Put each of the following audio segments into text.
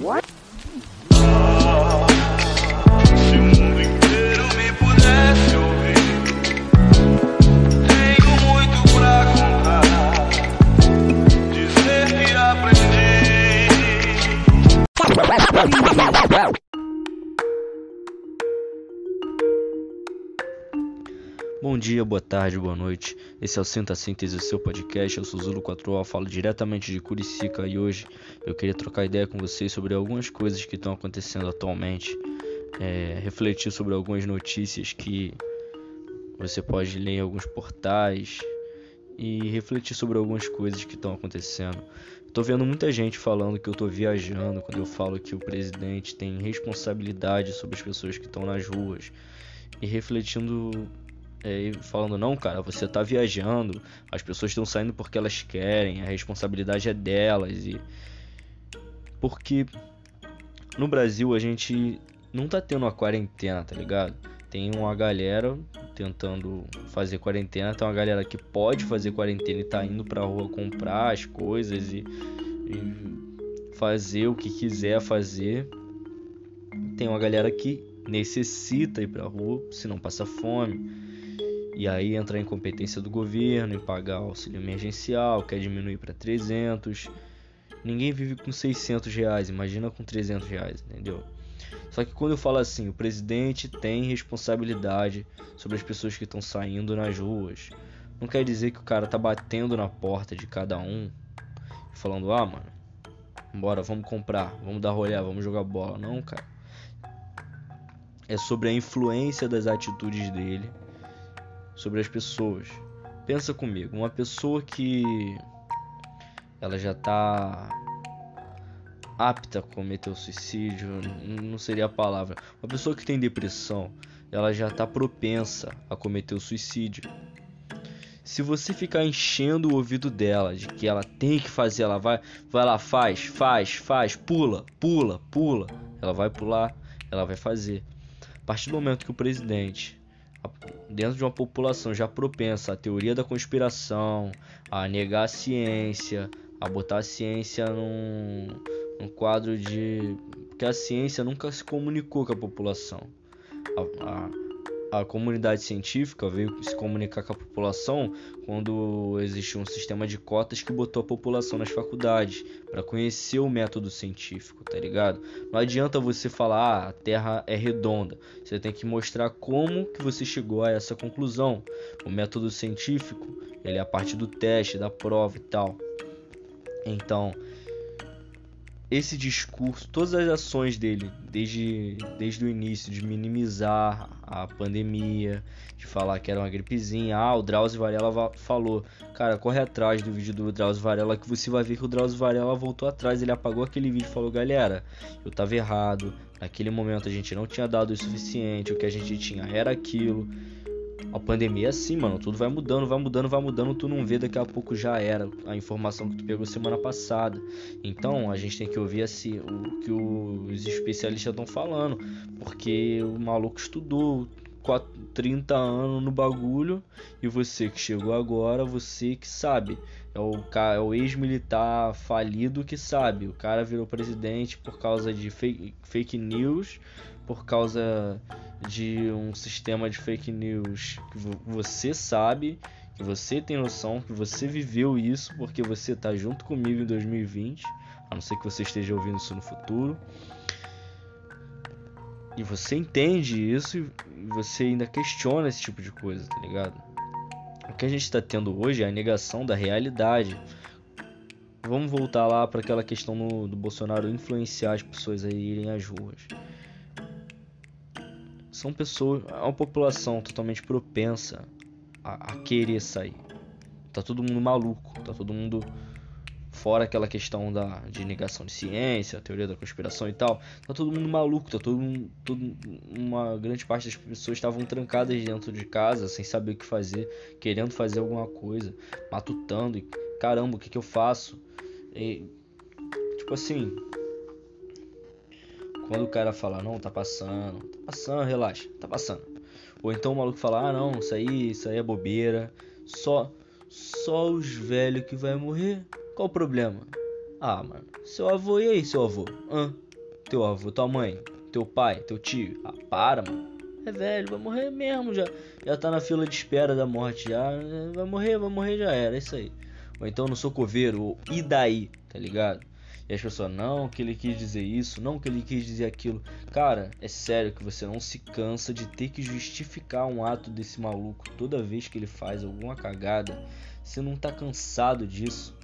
Se dia, boa tarde, boa noite. Esse é o Senta Síntese, o seu podcast. Eu sou Zulu 4O, falo diretamente de Curicica e hoje eu queria trocar ideia com vocês sobre algumas coisas que estão acontecendo atualmente, é, refletir sobre algumas notícias que você pode ler em alguns portais e refletir sobre algumas coisas que estão acontecendo. Estou vendo muita gente falando que eu estou viajando quando eu falo que o presidente tem responsabilidade sobre as pessoas que estão nas ruas e refletindo é, falando, não, cara, você tá viajando, as pessoas estão saindo porque elas querem, a responsabilidade é delas. e Porque no Brasil a gente não tá tendo uma quarentena, tá ligado? Tem uma galera tentando fazer quarentena, tem uma galera que pode fazer quarentena e tá indo pra rua comprar as coisas e, e fazer o que quiser fazer. Tem uma galera que necessita ir pra rua, se não passa fome. E aí entra a incompetência do governo em pagar auxílio emergencial, quer diminuir para 300. Ninguém vive com 600 reais, imagina com 300 reais, entendeu? Só que quando eu falo assim, o presidente tem responsabilidade sobre as pessoas que estão saindo nas ruas. Não quer dizer que o cara tá batendo na porta de cada um falando, ah, mano, bora, vamos comprar, vamos dar rolê, vamos jogar bola. Não, cara. É sobre a influência das atitudes dele sobre as pessoas. Pensa comigo, uma pessoa que ela já está apta a cometer o suicídio, não seria a palavra. Uma pessoa que tem depressão, ela já está propensa a cometer o suicídio. Se você ficar enchendo o ouvido dela de que ela tem que fazer, ela vai, vai lá, faz, faz, faz, pula, pula, pula, ela vai pular, ela vai fazer. A partir do momento que o presidente dentro de uma população já propensa à teoria da conspiração, a negar a ciência, a botar a ciência num, num quadro de. Porque a ciência nunca se comunicou com a população. A, a comunidade científica veio se comunicar com a população quando existiu um sistema de cotas que botou a população nas faculdades para conhecer o método científico, tá ligado? Não adianta você falar ah, a Terra é redonda. Você tem que mostrar como que você chegou a essa conclusão. O método científico, ele é a parte do teste, da prova e tal. Então, esse discurso, todas as ações dele, desde, desde o início, de minimizar a pandemia, de falar que era uma gripezinha. Ah, o Drauzio Varela falou. Cara, corre atrás do vídeo do Drauzio Varela que você vai ver que o Drauzio Varela voltou atrás. Ele apagou aquele vídeo e falou: Galera, eu tava errado. Naquele momento a gente não tinha dado o suficiente. O que a gente tinha era aquilo. A pandemia é assim, mano. Tudo vai mudando, vai mudando, vai mudando. Tu não vê, daqui a pouco já era a informação que tu pegou semana passada. Então a gente tem que ouvir assim, o que os especialistas estão falando. Porque o maluco estudou 30 anos no bagulho. E você que chegou agora, você que sabe. É o, é o ex-militar falido que sabe. O cara virou presidente por causa de fake, fake news, por causa de um sistema de fake news que você sabe, que você tem noção, que você viveu isso porque você tá junto comigo em 2020, a não ser que você esteja ouvindo isso no futuro. E você entende isso e você ainda questiona esse tipo de coisa, tá ligado? O que a gente está tendo hoje é a negação da realidade. Vamos voltar lá para aquela questão no, do Bolsonaro influenciar as pessoas a irem às ruas são pessoas, é uma população totalmente propensa a, a, querer sair. Tá todo mundo maluco, tá todo mundo fora aquela questão da de negação de ciência, teoria da conspiração e tal. Tá todo mundo maluco, tá todo mundo, todo, uma grande parte das pessoas estavam trancadas dentro de casa, sem saber o que fazer, querendo fazer alguma coisa, matutando e caramba, o que que eu faço? E, tipo assim, quando o cara fala, não, tá passando, tá passando, relaxa, tá passando. Ou então o maluco fala, ah não, isso aí, isso aí é bobeira. Só, só os velhos que vai morrer. Qual o problema? Ah, mano, seu avô, e aí, seu avô? Hã? teu avô, tua mãe, teu pai, teu tio. Ah, para, mano. É velho, vai morrer mesmo já. Já tá na fila de espera da morte já. Vai morrer, vai morrer já era, é isso aí. Ou então no socoveiro, ou e daí, tá ligado? E as pessoas, não, que ele quis dizer isso, não que ele quis dizer aquilo. Cara, é sério que você não se cansa de ter que justificar um ato desse maluco toda vez que ele faz alguma cagada. Você não tá cansado disso.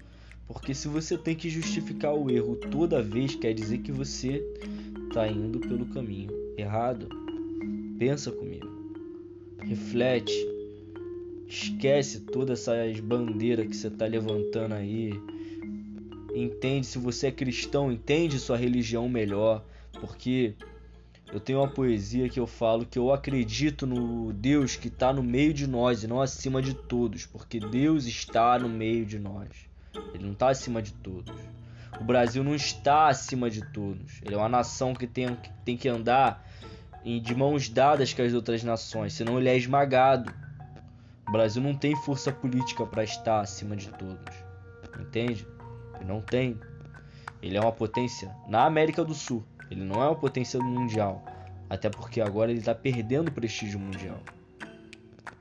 Porque se você tem que justificar o erro toda vez, quer dizer que você tá indo pelo caminho errado. Pensa comigo. Reflete. Esquece todas essas bandeiras que você tá levantando aí. Entende se você é cristão, entende sua religião melhor, porque eu tenho uma poesia que eu falo que eu acredito no Deus que está no meio de nós e não acima de todos, porque Deus está no meio de nós. Ele não está acima de todos. O Brasil não está acima de todos. Ele é uma nação que tem, que tem que andar de mãos dadas com as outras nações, senão ele é esmagado. O Brasil não tem força política para estar acima de todos, entende? Não tem. Ele é uma potência na América do Sul. Ele não é uma potência mundial, até porque agora ele está perdendo o prestígio mundial.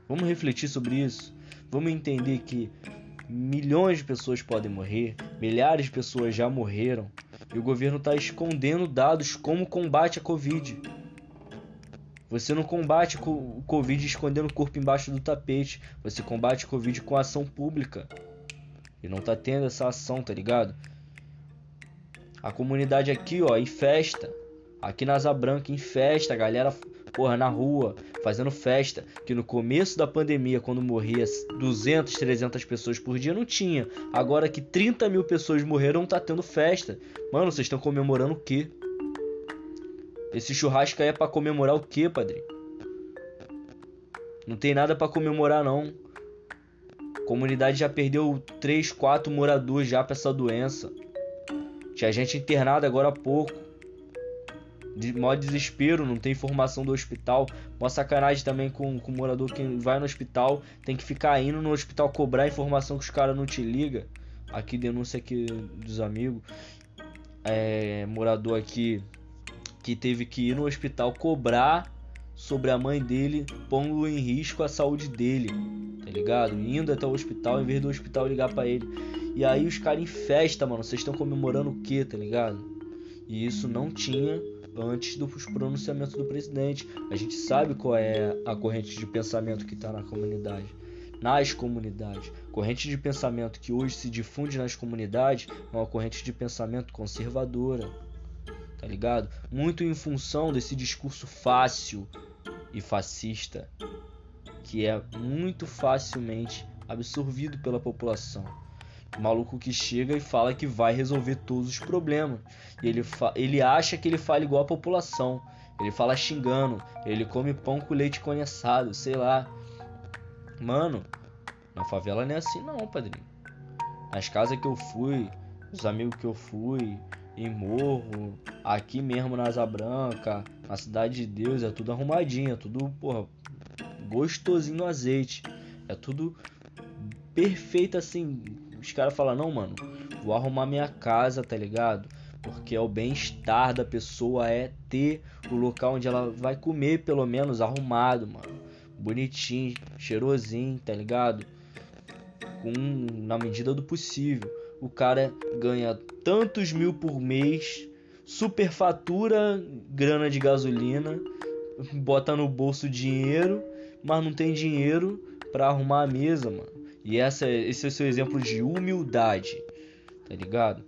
Vamos refletir sobre isso. Vamos entender que milhões de pessoas podem morrer, milhares de pessoas já morreram e o governo está escondendo dados como combate a Covid. Você não combate o Covid escondendo o corpo embaixo do tapete. Você combate o Covid com ação pública. E não tá tendo essa ação, tá ligado? A comunidade aqui, ó, em festa. Aqui na Asa Branca, em festa. A galera, porra, na rua, fazendo festa. Que no começo da pandemia, quando morria 200, 300 pessoas por dia, não tinha. Agora que 30 mil pessoas morreram, tá tendo festa. Mano, vocês estão comemorando o quê? Esse churrasco aí é pra comemorar o quê, padre? Não tem nada para comemorar não. Comunidade já perdeu 3, 4 moradores já para essa doença. Tinha gente internada agora há pouco. De maior desespero, não tem informação do hospital. Uma sacanagem também com, com o morador que vai no hospital. Tem que ficar indo no hospital cobrar informação que os caras não te ligam. Aqui denúncia aqui dos amigos. É, morador aqui que teve que ir no hospital cobrar sobre a mãe dele, pondo em risco a saúde dele, tá ligado? Indo até o hospital em vez do hospital ligar para ele. E aí os caras em festa, mano, vocês estão comemorando o que, tá ligado? E isso não tinha antes dos pronunciamentos do presidente. A gente sabe qual é a corrente de pensamento que tá na comunidade. Nas comunidades. Corrente de pensamento que hoje se difunde nas comunidades é uma corrente de pensamento conservadora tá ligado? Muito em função desse discurso fácil e fascista que é muito facilmente absorvido pela população. O maluco que chega e fala que vai resolver todos os problemas. E ele, ele acha que ele fala igual a população. Ele fala xingando. Ele come pão com leite condensado, sei lá. Mano, na favela não é assim não, padrinho. Nas casas que eu fui, os amigos que eu fui, em morro, aqui mesmo na Asa Branca, na Cidade de Deus, é tudo arrumadinho, é tudo, porra, gostosinho no azeite. É tudo perfeito assim. Os caras falam, não, mano, vou arrumar minha casa, tá ligado? Porque é o bem-estar da pessoa é ter o local onde ela vai comer, pelo menos, arrumado, mano. Bonitinho, cheirosinho, tá ligado? Com, na medida do possível o cara ganha tantos mil por mês, superfatura grana de gasolina, bota no bolso dinheiro, mas não tem dinheiro para arrumar a mesa, mano. E essa, esse é o seu exemplo de humildade, tá ligado?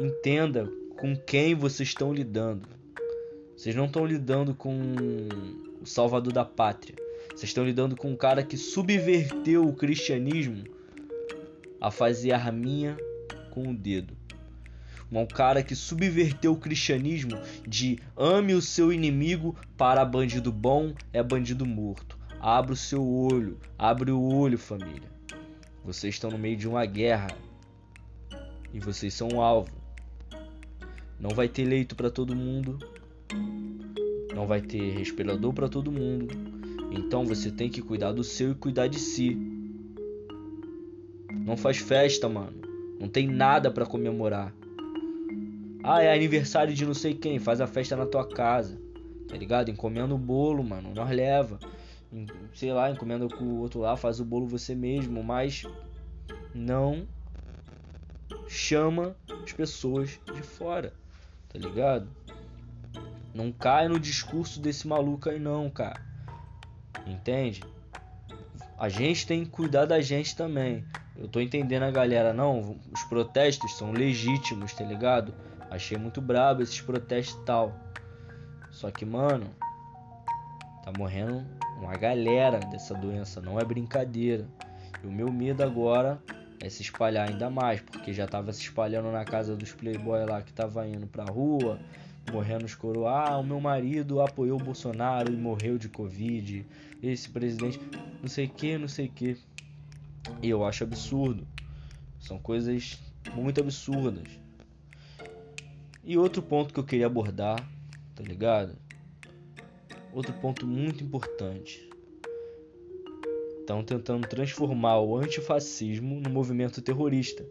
Entenda com quem vocês estão lidando. Vocês não estão lidando com o salvador da pátria. Vocês estão lidando com um cara que subverteu o cristianismo a fazer arminha com o dedo. Um cara que subverteu o cristianismo de ame o seu inimigo para bandido bom é bandido morto. Abra o seu olho, abre o olho, família. Vocês estão no meio de uma guerra e vocês são um alvo. Não vai ter leito para todo mundo, não vai ter respirador para todo mundo. Então você tem que cuidar do seu e cuidar de si. Não faz festa, mano. Não tem nada para comemorar. Ah, é aniversário de não sei quem, faz a festa na tua casa. Tá ligado? Encomenda o bolo, mano. Nós leva. Sei lá, encomenda com o outro lá, faz o bolo você mesmo, mas não chama as pessoas de fora. Tá ligado? Não cai no discurso desse maluco aí não, cara. Entende? A gente tem que cuidar da gente também. Eu tô entendendo a galera, não, os protestos são legítimos, tá ligado? Achei muito brabo esses protestos e tal. Só que, mano, tá morrendo uma galera dessa doença, não é brincadeira. E o meu medo agora é se espalhar ainda mais, porque já tava se espalhando na casa dos playboy lá que tava indo pra rua, morrendo os coro. Ah, o meu marido apoiou o Bolsonaro e morreu de Covid. Esse presidente, não sei que, não sei que. E eu acho absurdo. São coisas muito absurdas. E outro ponto que eu queria abordar, tá ligado? Outro ponto muito importante. Estão tentando transformar o antifascismo no movimento terrorista.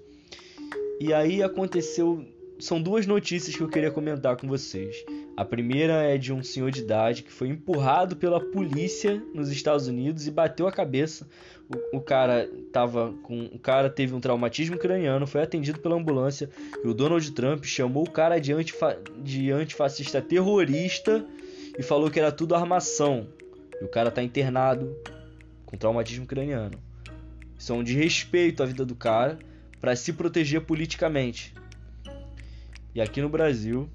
E aí aconteceu. São duas notícias que eu queria comentar com vocês. A primeira é de um senhor de idade que foi empurrado pela polícia nos Estados Unidos e bateu a cabeça. O, o, cara tava com, o cara teve um traumatismo craniano, foi atendido pela ambulância e o Donald Trump chamou o cara de, antifa, de antifascista terrorista e falou que era tudo armação. E o cara tá internado com traumatismo craniano. Isso é um desrespeito à vida do cara para se proteger politicamente. E aqui no Brasil,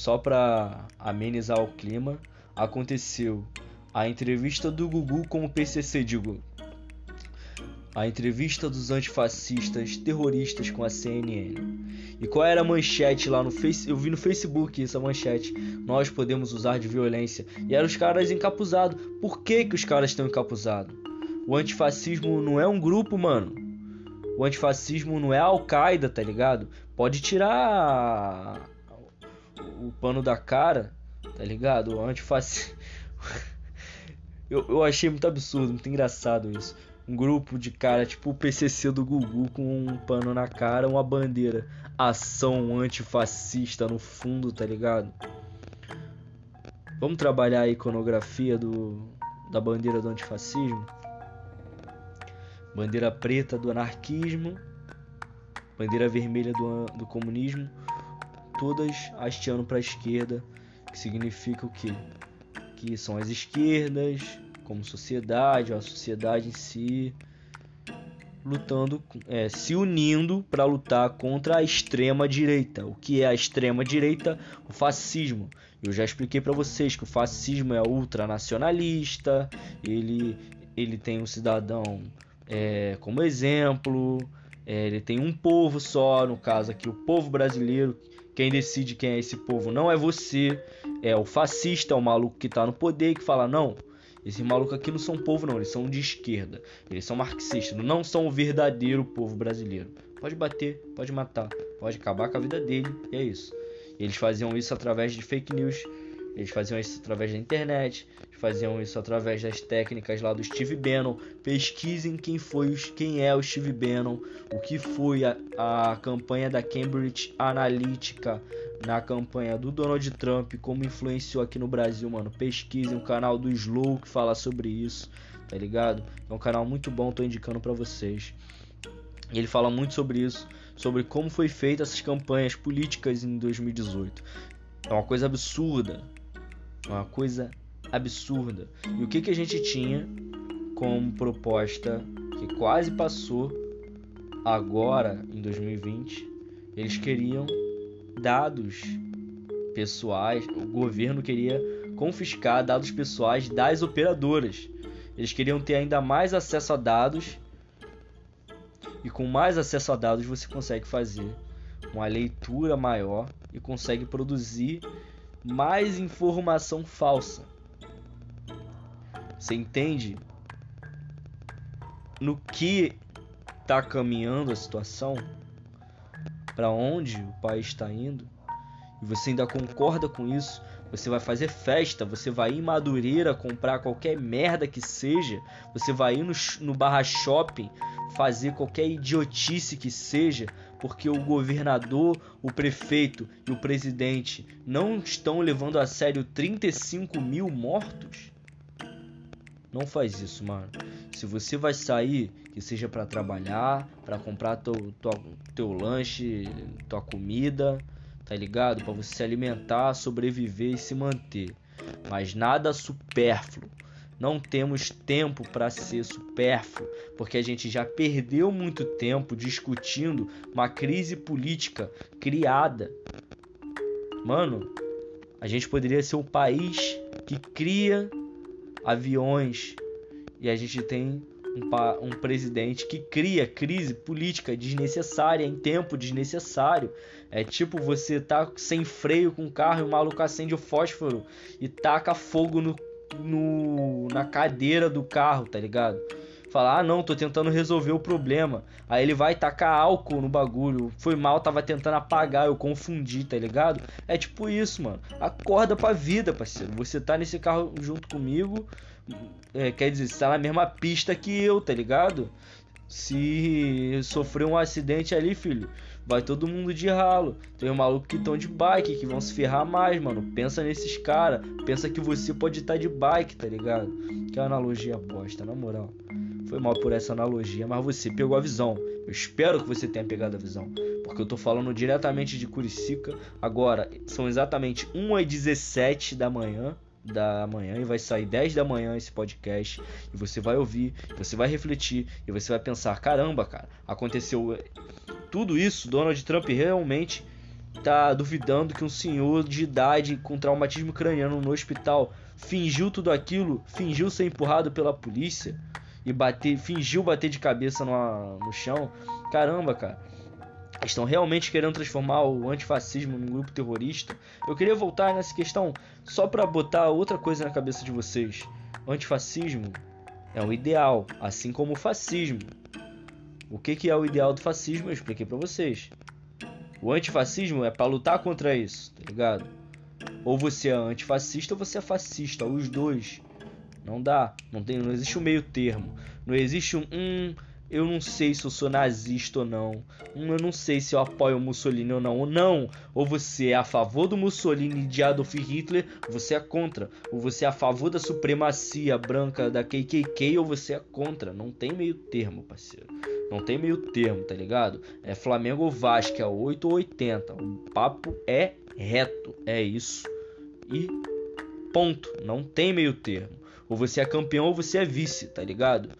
só para amenizar o clima, aconteceu a entrevista do Gugu com o PCC, digo, a entrevista dos antifascistas terroristas com a CNN. E qual era a manchete lá no Face? Eu vi no Facebook essa manchete. Nós podemos usar de violência. E eram os caras encapuzados. Por que que os caras estão encapuzados? O antifascismo não é um grupo, mano. O antifascismo não é Al-Qaeda, tá ligado? Pode tirar o pano da cara, tá ligado? O antifascismo. eu, eu achei muito absurdo, muito engraçado isso. Um grupo de cara, tipo o PCC do Gugu, com um pano na cara, uma bandeira. Ação antifascista no fundo, tá ligado? Vamos trabalhar a iconografia do, da bandeira do antifascismo? Bandeira preta do anarquismo, bandeira vermelha do, do comunismo, todas hasteando para a esquerda, que significa o quê? Que são as esquerdas, como sociedade, a sociedade em si, lutando, é, se unindo para lutar contra a extrema direita. O que é a extrema direita? O fascismo. Eu já expliquei para vocês que o fascismo é ultranacionalista, ele, ele tem um cidadão é, como exemplo, é, ele tem um povo só, no caso aqui o povo brasileiro, quem decide quem é esse povo não é você, é o fascista, o maluco que tá no poder que fala: não, esse maluco aqui não são povo, não, eles são de esquerda, eles são marxistas, não são o verdadeiro povo brasileiro. Pode bater, pode matar, pode acabar com a vida dele, e é isso. Eles faziam isso através de fake news, eles faziam isso através da internet, faziam isso através das técnicas lá do Steve Bannon. Pesquisem quem foi quem é o Steve Bannon, o que foi a, a campanha da Cambridge Analytica na campanha do Donald Trump, como influenciou aqui no Brasil, mano. Pesquisem o canal do Slow que fala sobre isso, tá ligado? É um canal muito bom, tô indicando para vocês. Ele fala muito sobre isso, sobre como foi feita essas campanhas políticas em 2018. É uma coisa absurda, uma coisa absurda. E o que, que a gente tinha como proposta que quase passou agora em 2020? Eles queriam dados pessoais, o governo queria confiscar dados pessoais das operadoras. Eles queriam ter ainda mais acesso a dados. E com mais acesso a dados você consegue fazer uma leitura maior e consegue produzir mais informação falsa. Você entende no que está caminhando a situação? Para onde o país está indo? E você ainda concorda com isso? Você vai fazer festa, você vai ir em Madureira comprar qualquer merda que seja, você vai ir no, no barra shopping fazer qualquer idiotice que seja porque o governador, o prefeito e o presidente não estão levando a sério 35 mil mortos? Não faz isso, mano. Se você vai sair, que seja para trabalhar, para comprar teu, teu, teu lanche, tua comida, tá ligado? Para você se alimentar, sobreviver e se manter. Mas nada supérfluo. Não temos tempo para ser supérfluo, porque a gente já perdeu muito tempo discutindo uma crise política criada. Mano, a gente poderia ser o país que cria aviões e a gente tem um, um, presidente que cria crise política desnecessária em tempo desnecessário. É tipo você tá sem freio com o carro e o maluco acende o fósforo e taca fogo no, no, na cadeira do carro, tá ligado? Falar, ah não, tô tentando resolver o problema. Aí ele vai tacar álcool no bagulho. Foi mal, tava tentando apagar, eu confundi, tá ligado? É tipo isso, mano. Acorda pra vida, parceiro. Você tá nesse carro junto comigo. É, quer dizer, você tá na mesma pista que eu, tá ligado? Se sofrer um acidente ali, filho, vai todo mundo de ralo. Tem um maluco que estão de bike, que vão se ferrar mais, mano. Pensa nesses caras. Pensa que você pode estar tá de bike, tá ligado? Que analogia bosta, na moral. Foi mal por essa analogia, mas você pegou a visão. Eu espero que você tenha pegado a visão. Porque eu tô falando diretamente de Curicica. Agora, são exatamente 1h17 da manhã da manhã e vai sair 10 da manhã esse podcast e você vai ouvir, você vai refletir e você vai pensar, caramba, cara, aconteceu tudo isso, Donald Trump realmente tá duvidando que um senhor de idade com traumatismo craniano no hospital fingiu tudo aquilo, fingiu ser empurrado pela polícia e bater, fingiu bater de cabeça no, no chão. Caramba, cara. Estão realmente querendo transformar o antifascismo num grupo terrorista. Eu queria voltar nessa questão só para botar outra coisa na cabeça de vocês. O antifascismo é um ideal, assim como o fascismo. O que, que é o ideal do fascismo? Eu expliquei para vocês. O antifascismo é para lutar contra isso, tá ligado? Ou você é antifascista ou você é fascista, os dois. Não dá, não tem, não existe um meio termo. Não existe um, um eu não sei se eu sou nazista ou não. Um, eu não sei se eu apoio o Mussolini ou não. Ou não, ou você é a favor do Mussolini de Adolf Hitler, você é contra. Ou você é a favor da supremacia branca da KKK, ou você é contra. Não tem meio termo, parceiro. Não tem meio termo, tá ligado? É Flamengo ou Vasco, é 8 ou 80. O papo é reto, é isso. E ponto. Não tem meio termo. Ou você é campeão ou você é vice, tá ligado?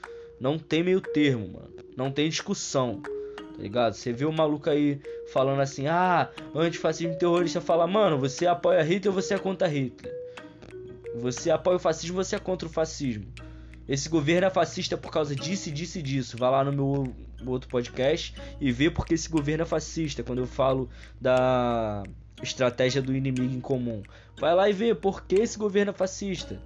Não tem meio termo, mano. Não tem discussão. Tá ligado? Você vê o maluco aí falando assim: ah, antifascismo terrorista fala, mano, você apoia Hitler ou você é contra Hitler? Você apoia o fascismo ou você é contra o fascismo? Esse governo é fascista por causa disso, disso e disso. Vai lá no meu outro podcast e vê porque esse governo é fascista. Quando eu falo da estratégia do inimigo em comum. Vai lá e vê por que esse governo é fascista.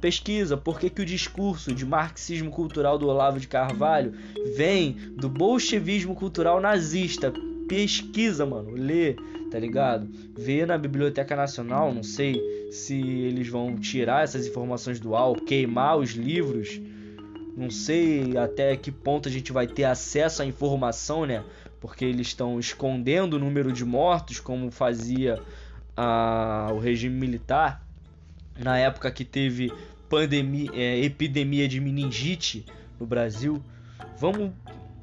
Pesquisa por que, que o discurso de marxismo cultural do Olavo de Carvalho vem do bolchevismo cultural nazista. Pesquisa, mano, lê, tá ligado? Vê na Biblioteca Nacional, não sei se eles vão tirar essas informações do UAU, queimar os livros. Não sei até que ponto a gente vai ter acesso à informação, né? Porque eles estão escondendo o número de mortos, como fazia a, o regime militar na época que teve pandemia, é, epidemia de meningite no Brasil. Vamos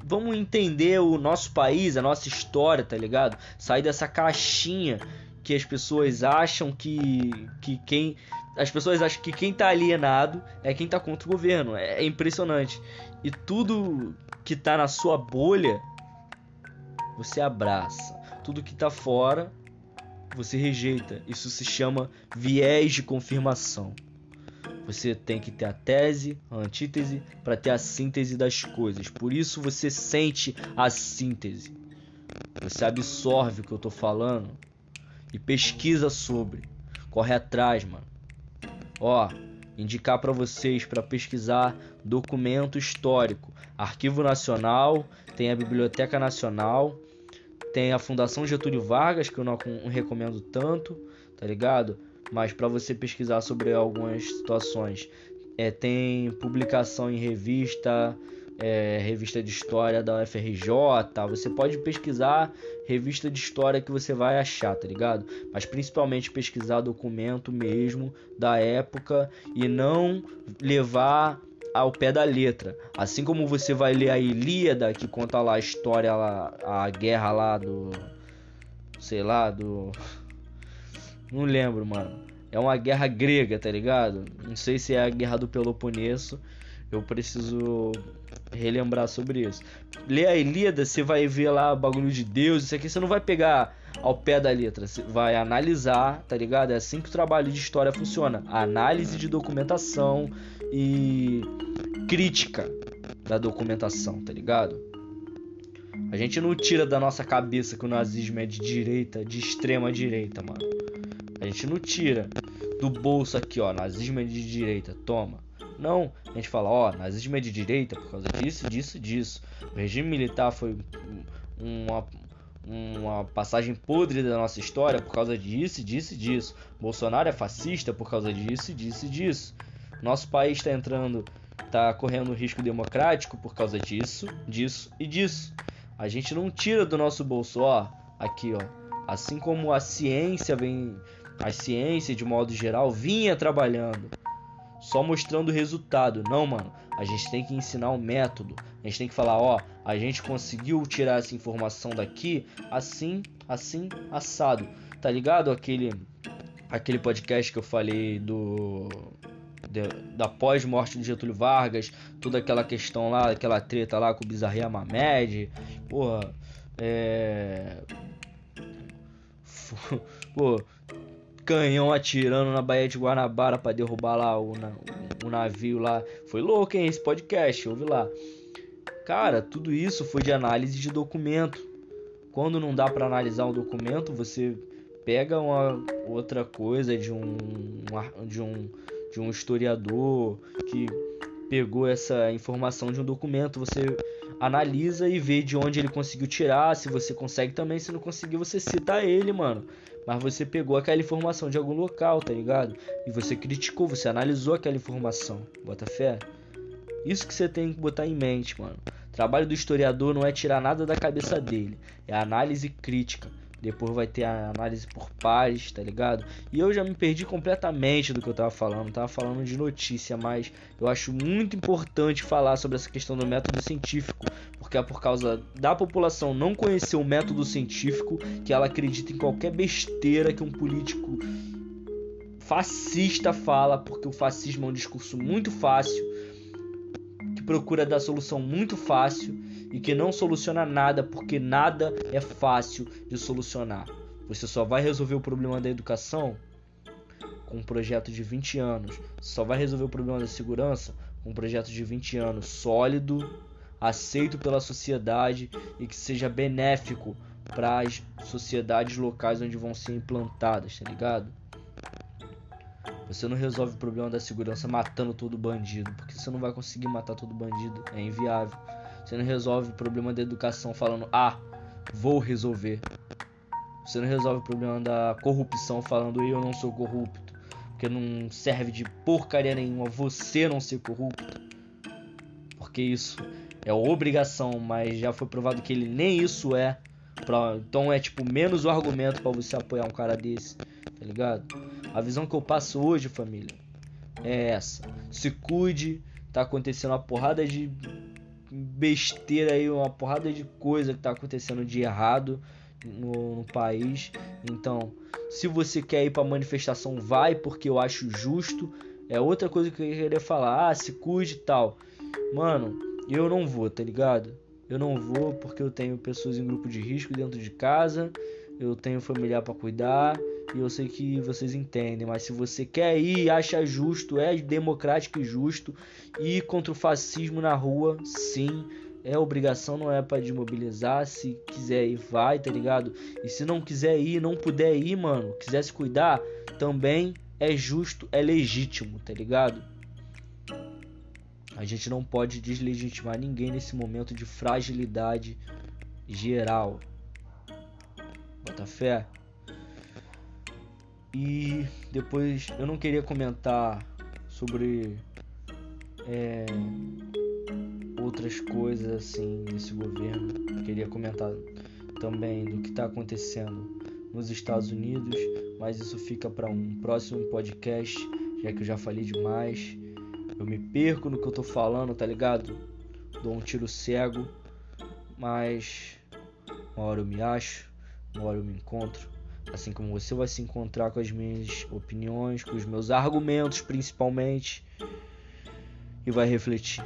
vamos entender o nosso país, a nossa história, tá ligado? Sair dessa caixinha que as pessoas acham que, que quem. As pessoas acham que quem tá alienado é quem tá contra o governo. É, é impressionante. E tudo que tá na sua bolha, você abraça. Tudo que tá fora, você rejeita. Isso se chama viés de confirmação. Você tem que ter a tese, a antítese, para ter a síntese das coisas. Por isso você sente a síntese. Você absorve o que eu tô falando e pesquisa sobre. Corre atrás, mano. Ó, indicar para vocês para pesquisar documento histórico, Arquivo Nacional, tem a Biblioteca Nacional, tem a Fundação Getúlio Vargas, que eu não recomendo tanto, tá ligado? Mas para você pesquisar sobre algumas situações, é, tem publicação em revista, é, revista de história da UFRJ, você pode pesquisar revista de história que você vai achar, tá ligado? Mas principalmente pesquisar documento mesmo da época e não levar ao pé da letra. Assim como você vai ler a Ilíada, que conta lá a história lá, a guerra lá do sei lá, do não lembro, mano. É uma guerra grega, tá ligado? Não sei se é a guerra do Peloponeso. Eu preciso relembrar sobre isso. Lê a Ilíada, você vai ver lá bagulho de Deus, isso aqui você não vai pegar ao pé da letra, você vai analisar, tá ligado? É assim que o trabalho de história funciona. Análise de documentação e crítica da documentação, tá ligado? A gente não tira da nossa cabeça que o nazismo é de direita, de extrema direita, mano. A gente não tira do bolso aqui, ó, nazismo é de direita, toma. Não, a gente fala, ó, nazismo é de direita por causa disso, disso, disso. O regime militar foi uma, uma passagem podre da nossa história por causa disso, disso, disso. Bolsonaro é fascista por causa disso, disso, disso. Nosso país está entrando, está correndo risco democrático por causa disso, disso e disso. A gente não tira do nosso bolso, ó, aqui, ó. Assim como a ciência vem, a ciência de modo geral vinha trabalhando, só mostrando o resultado. Não, mano. A gente tem que ensinar o um método. A gente tem que falar, ó, a gente conseguiu tirar essa informação daqui, assim, assim, assado. Tá ligado aquele aquele podcast que eu falei do da pós-morte de Getúlio Vargas, toda aquela questão lá, aquela treta lá com o Bizarria Mamed, porra, é. Pô, canhão atirando na Baía de Guanabara para derrubar lá o, o, o, navio lá. Foi louco, hein, esse podcast, ouve lá. Cara, tudo isso foi de análise de documento. Quando não dá para analisar um documento, você pega uma outra coisa de um, de um de um historiador que pegou essa informação de um documento, você analisa e vê de onde ele conseguiu tirar, se você consegue também, se não conseguir, você cita ele, mano. Mas você pegou aquela informação de algum local, tá ligado? E você criticou, você analisou aquela informação. Bota fé? Isso que você tem que botar em mente, mano. O trabalho do historiador não é tirar nada da cabeça dele, é análise crítica. Depois vai ter a análise por pares, tá ligado? E eu já me perdi completamente do que eu tava falando. tava falando de notícia, mas eu acho muito importante falar sobre essa questão do método científico, porque é por causa da população não conhecer o método científico que ela acredita em qualquer besteira que um político fascista fala, porque o fascismo é um discurso muito fácil, que procura dar solução muito fácil e que não soluciona nada porque nada é fácil de solucionar. Você só vai resolver o problema da educação com um projeto de 20 anos. Só vai resolver o problema da segurança com um projeto de 20 anos sólido, aceito pela sociedade e que seja benéfico para as sociedades locais onde vão ser implantadas, tá ligado? Você não resolve o problema da segurança matando todo bandido, porque você não vai conseguir matar todo bandido, é inviável. Você não resolve o problema da educação falando, ah, vou resolver. Você não resolve o problema da corrupção falando, eu não sou corrupto. Porque não serve de porcaria nenhuma você não ser corrupto. Porque isso é obrigação, mas já foi provado que ele nem isso é. Então é tipo menos o argumento para você apoiar um cara desse, tá ligado? A visão que eu passo hoje, família, é essa. Se cuide, tá acontecendo uma porrada de besteira aí, uma porrada de coisa que tá acontecendo de errado no, no país. Então, se você quer ir pra manifestação, vai, porque eu acho justo. É outra coisa que eu queria falar. Ah, se cuide e tal. Mano, eu não vou, tá ligado? Eu não vou porque eu tenho pessoas em grupo de risco dentro de casa. Eu tenho familiar para cuidar e eu sei que vocês entendem, mas se você quer ir, acha justo, é democrático e justo, ir contra o fascismo na rua, sim, é obrigação, não é para desmobilizar. Se quiser ir, vai, tá ligado? E se não quiser ir, não puder ir, mano, quiser se cuidar, também é justo, é legítimo, tá ligado? A gente não pode deslegitimar ninguém nesse momento de fragilidade geral. Bota fé. E depois eu não queria comentar sobre é, outras coisas assim nesse governo. Queria comentar também do que está acontecendo nos Estados Unidos, mas isso fica para um próximo podcast, já que eu já falei demais. Eu me perco no que eu tô falando, tá ligado? Dou um tiro cego, mas uma hora eu me acho, uma hora eu me encontro. Assim como você vai se encontrar com as minhas opiniões, com os meus argumentos principalmente, e vai refletir.